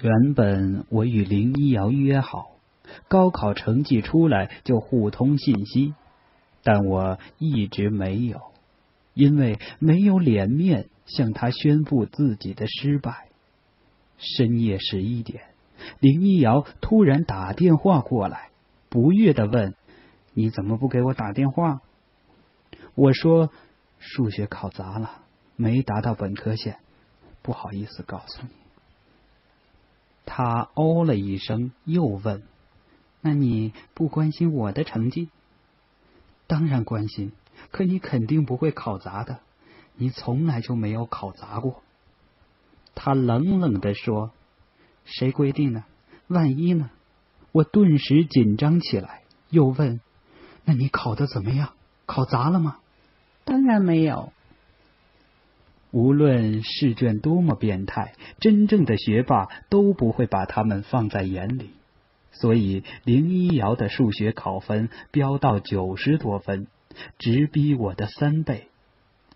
原本我与林一瑶约好，高考成绩出来就互通信息，但我一直没有，因为没有脸面向他宣布自己的失败。深夜十一点，林一瑶突然打电话过来，不悦的问：“你怎么不给我打电话？”我说：“数学考砸了，没达到本科线，不好意思告诉你。”他哦了一声，又问：“那你不关心我的成绩？”“当然关心，可你肯定不会考砸的，你从来就没有考砸过。”他冷冷的说：“谁规定的？万一呢？”我顿时紧张起来，又问：“那你考的怎么样？考砸了吗？”“当然没有。”无论试卷多么变态，真正的学霸都不会把他们放在眼里。所以林一瑶的数学考分飙到九十多分，直逼我的三倍。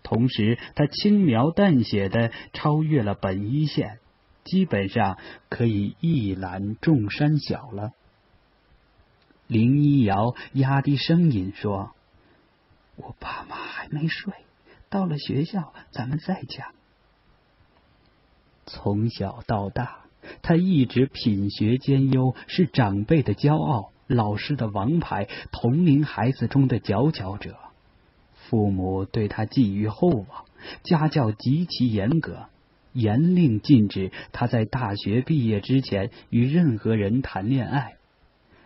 同时，他轻描淡写的超越了本一线，基本上可以一览众山小了。林一瑶压低声音说：“我爸妈还没睡。”到了学校，咱们再讲。从小到大，他一直品学兼优，是长辈的骄傲，老师的王牌，同龄孩子中的佼佼者。父母对他寄予厚望，家教极其严格，严令禁止他在大学毕业之前与任何人谈恋爱。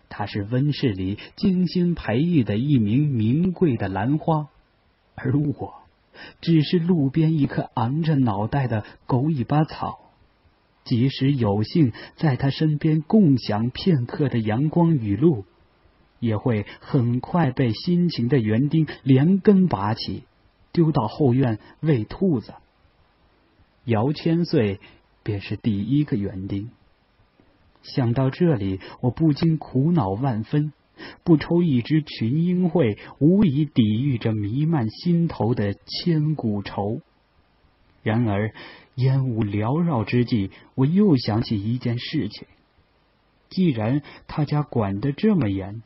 他是温室里精心培育的一名名贵的兰花，而我。只是路边一棵昂着脑袋的狗尾巴草，即使有幸在他身边共享片刻的阳光雨露，也会很快被辛勤的园丁连根拔起，丢到后院喂兔子。姚千岁便是第一个园丁。想到这里，我不禁苦恼万分。不抽一支群英会，无疑抵御着弥漫心头的千古愁。然而烟雾缭绕之际，我又想起一件事情：既然他家管得这么严，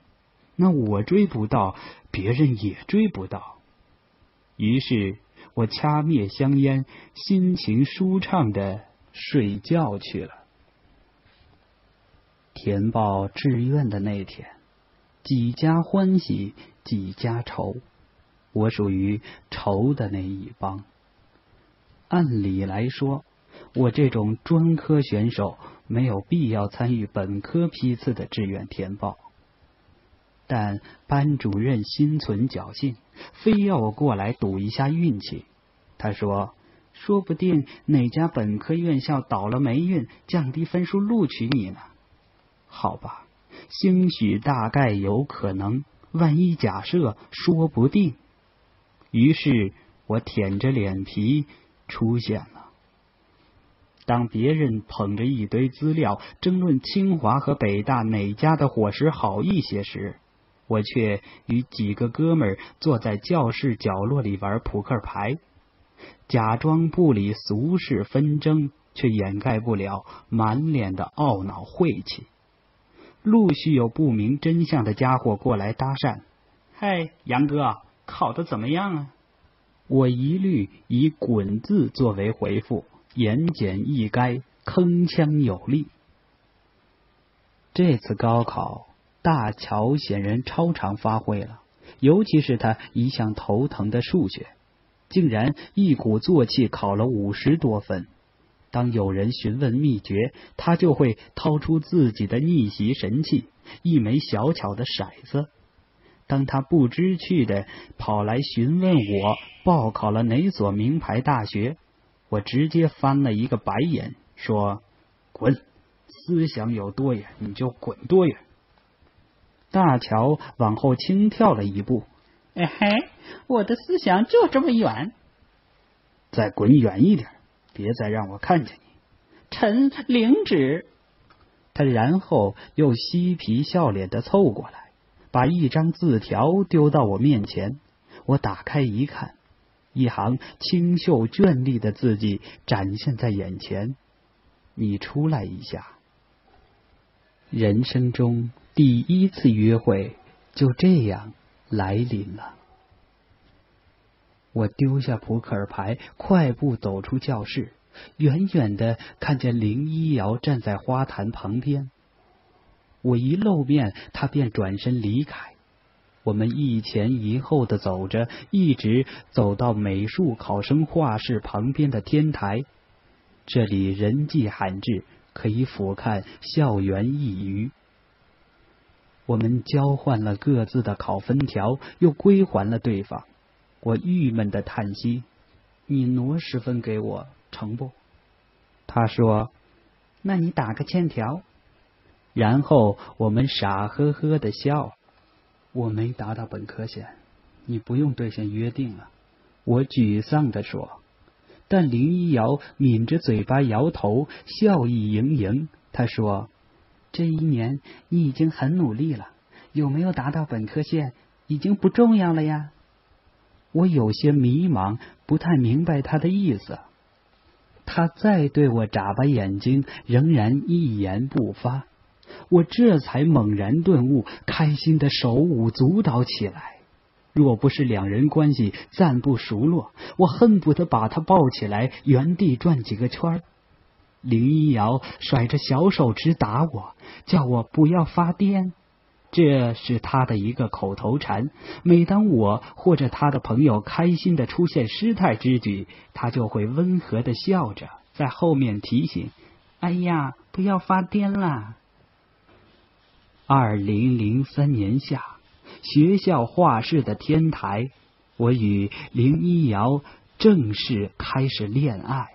那我追不到，别人也追不到。于是我掐灭香烟，心情舒畅的睡觉去了。填报志愿的那天。几家欢喜几家愁，我属于愁的那一帮。按理来说，我这种专科选手没有必要参与本科批次的志愿填报，但班主任心存侥幸，非要我过来赌一下运气。他说：“说不定哪家本科院校倒了霉运，降低分数录取你呢？”好吧。兴许大概有可能，万一假设说不定。于是我舔着脸皮出现了。当别人捧着一堆资料争论清华和北大哪家的伙食好一些时，我却与几个哥们坐在教室角落里玩扑克牌，假装不理俗世纷争，却掩盖不了满脸的懊恼晦气。陆续有不明真相的家伙过来搭讪：“嗨，杨哥，考的怎么样啊？”我一律以“滚”字作为回复，言简意赅，铿锵有力。这次高考，大乔显然超常发挥了，尤其是他一向头疼的数学，竟然一鼓作气考了五十多分。当有人询问秘诀，他就会掏出自己的逆袭神器——一枚小巧的骰子。当他不知趣的跑来询问我报考了哪所名牌大学，我直接翻了一个白眼，说：“滚！思想有多远，你就滚多远。”大乔往后轻跳了一步：“哎嘿，我的思想就这么远。”再滚远一点。别再让我看见你，臣领旨。他然后又嬉皮笑脸的凑过来，把一张字条丢到我面前。我打开一看，一行清秀绚丽的字迹展现在眼前：“你出来一下，人生中第一次约会就这样来临了。我丢下扑克牌，快步走出教室，远远的看见林一瑶站在花坛旁边。我一露面，他便转身离开。我们一前一后的走着，一直走到美术考生画室旁边的天台。这里人迹罕至，可以俯瞰校园一隅。我们交换了各自的考分条，又归还了对方。我郁闷的叹息：“你挪十分给我，成不？”他说：“那你打个欠条。”然后我们傻呵呵的笑。我没达到本科线，你不用兑现约定了。我沮丧的说。但林一瑶抿着嘴巴摇头，笑意盈盈。他说：“这一年你已经很努力了，有没有达到本科线已经不重要了呀。”我有些迷茫，不太明白他的意思。他再对我眨巴眼睛，仍然一言不发。我这才猛然顿悟，开心的手舞足蹈起来。若不是两人关系暂不熟络，我恨不得把他抱起来，原地转几个圈林一瑶甩着小手指打我，叫我不要发癫。这是他的一个口头禅。每当我或者他的朋友开心的出现失态之举，他就会温和的笑着在后面提醒：“哎呀，不要发癫啦。”二零零三年夏，学校画室的天台，我与林一瑶正式开始恋爱。